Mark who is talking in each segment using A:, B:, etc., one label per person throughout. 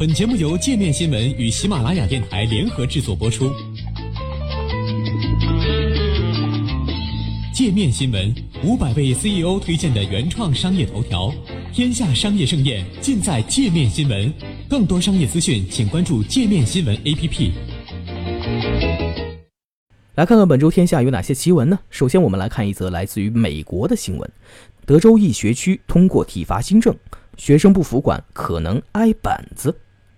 A: 本节目由界面新闻与喜马拉雅电台联合制作播出。界面新闻五百位 CEO 推荐的原创商业头条，天下商业盛宴尽在界面新闻。更多商业资讯，请关注界面新闻 APP。
B: 来看看本周天下有哪些奇闻呢？首先，我们来看一则来自于美国的新闻：德州一学区通过体罚新政，学生不服管可能挨板子。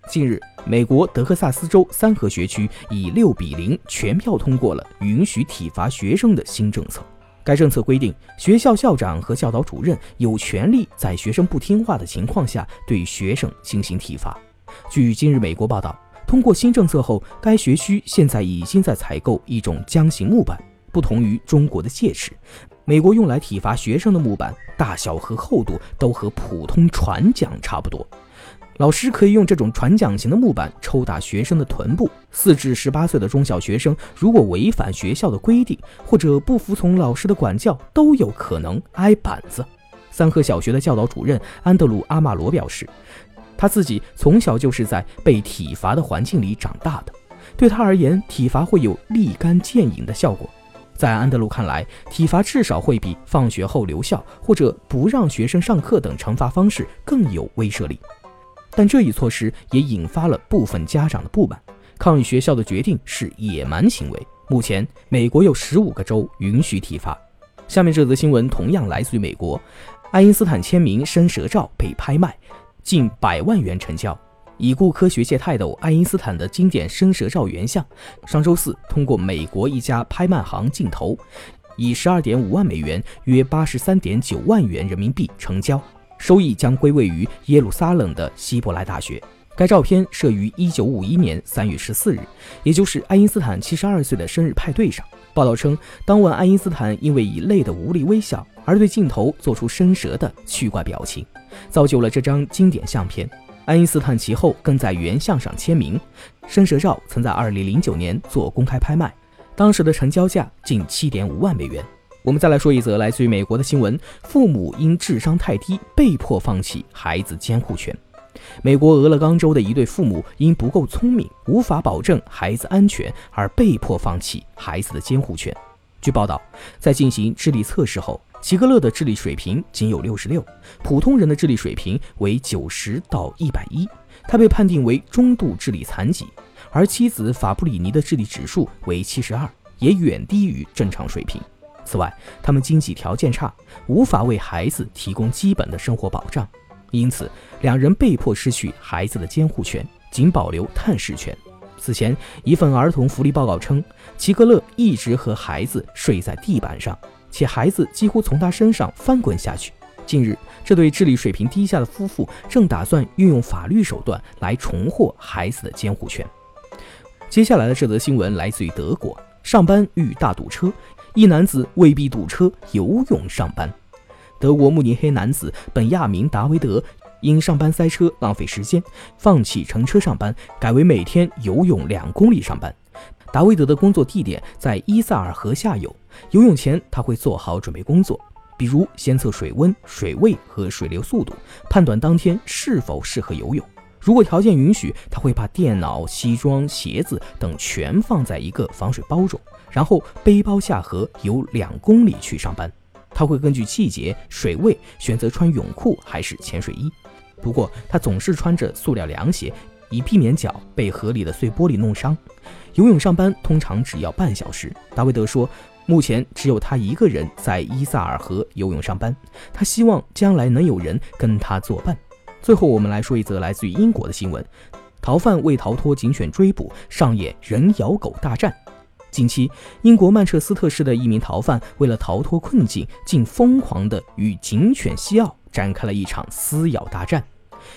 B: 近日，美国德克萨斯州三河学区以六比零全票通过了允许体罚学生的新政策。该政策规定，学校校长和教导主任有权利在学生不听话的情况下对学生进行体罚。据今日美国报道，通过新政策后，该学区现在已经在采购一种浆形木板，不同于中国的戒尺，美国用来体罚学生的木板大小和厚度都和普通船桨差不多。老师可以用这种船桨型的木板抽打学生的臀部。四至十八岁的中小学生如果违反学校的规定或者不服从老师的管教，都有可能挨板子。三河小学的教导主任安德鲁·阿马罗表示，他自己从小就是在被体罚的环境里长大的，对他而言，体罚会有立竿见影的效果。在安德鲁看来，体罚至少会比放学后留校或者不让学生上课等惩罚方式更有威慑力。但这一措施也引发了部分家长的不满，抗议学校的决定是野蛮行为。目前，美国有十五个州允许体罚。下面这则新闻同样来自于美国，爱因斯坦签名伸舌照被拍卖，近百万元成交。已故科学界泰斗爱因斯坦的经典伸舌照原像，上周四通过美国一家拍卖行竞投，以十二点五万美元（约八十三点九万元人民币）成交。收益将归位于耶路撒冷的希伯来大学。该照片摄于1951年3月14日，也就是爱因斯坦72岁的生日派对上。报道称，当晚爱因斯坦因为以泪的无力微笑而对镜头做出伸舌的趣怪表情，造就了这张经典相片。爱因斯坦其后更在原像上签名。伸舌照曾在2009年做公开拍卖，当时的成交价近7.5万美元。我们再来说一则来自于美国的新闻：父母因智商太低，被迫放弃孩子监护权。美国俄勒冈州的一对父母因不够聪明，无法保证孩子安全，而被迫放弃孩子的监护权。据报道，在进行智力测试后，齐格勒的智力水平仅有六十六，普通人的智力水平为九十到一百一，他被判定为中度智力残疾。而妻子法布里尼的智力指数为七十二，也远低于正常水平。此外，他们经济条件差，无法为孩子提供基本的生活保障，因此两人被迫失去孩子的监护权，仅保留探视权。此前，一份儿童福利报告称，齐格勒一直和孩子睡在地板上，且孩子几乎从他身上翻滚下去。近日，这对智力水平低下的夫妇正打算运用法律手段来重获孩子的监护权。接下来的这则新闻来自于德国，上班遇大堵车。一男子为避堵车游泳上班。德国慕尼黑男子本亚明·达维德因上班塞车浪费时间，放弃乘车上班，改为每天游泳两公里上班。达维德的工作地点在伊萨尔河下游。游泳前，他会做好准备工作，比如先测水温、水位和水流速度，判断当天是否适合游泳。如果条件允许，他会把电脑、西装、鞋子等全放在一个防水包中。然后背包下河游两公里去上班，他会根据季节、水位选择穿泳裤还是潜水衣。不过他总是穿着塑料凉鞋，以避免脚被河里的碎玻璃弄伤。游泳上班通常只要半小时。达维德说，目前只有他一个人在伊萨尔河游泳上班，他希望将来能有人跟他作伴。最后，我们来说一则来自于英国的新闻：逃犯为逃脱警犬追捕，上演人咬狗大战。近期，英国曼彻斯特市的一名逃犯为了逃脱困境，竟疯狂地与警犬西奥展开了一场撕咬大战。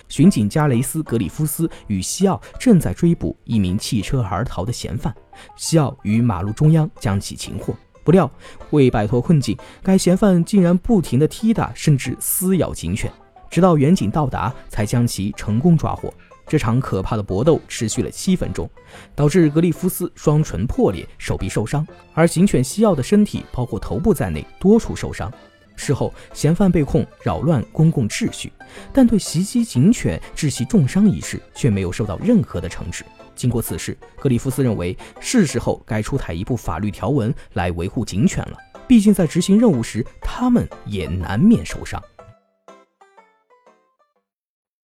B: 巡警加雷斯·格里夫斯与西奥正在追捕一名弃车而逃的嫌犯，西奥于马路中央将其擒获。不料，为摆脱困境，该嫌犯竟然不停地踢打甚至撕咬警犬，直到远景到达才将其成功抓获。这场可怕的搏斗持续了七分钟，导致格里夫斯双唇破裂、手臂受伤，而警犬西奥的身体，包括头部在内，多处受伤。事后，嫌犯被控扰乱公共秩序，但对袭击警犬致其重伤一事却没有受到任何的惩治。经过此事，格里夫斯认为是时候该出台一部法律条文来维护警犬了。毕竟在执行任务时，他们也难免受伤。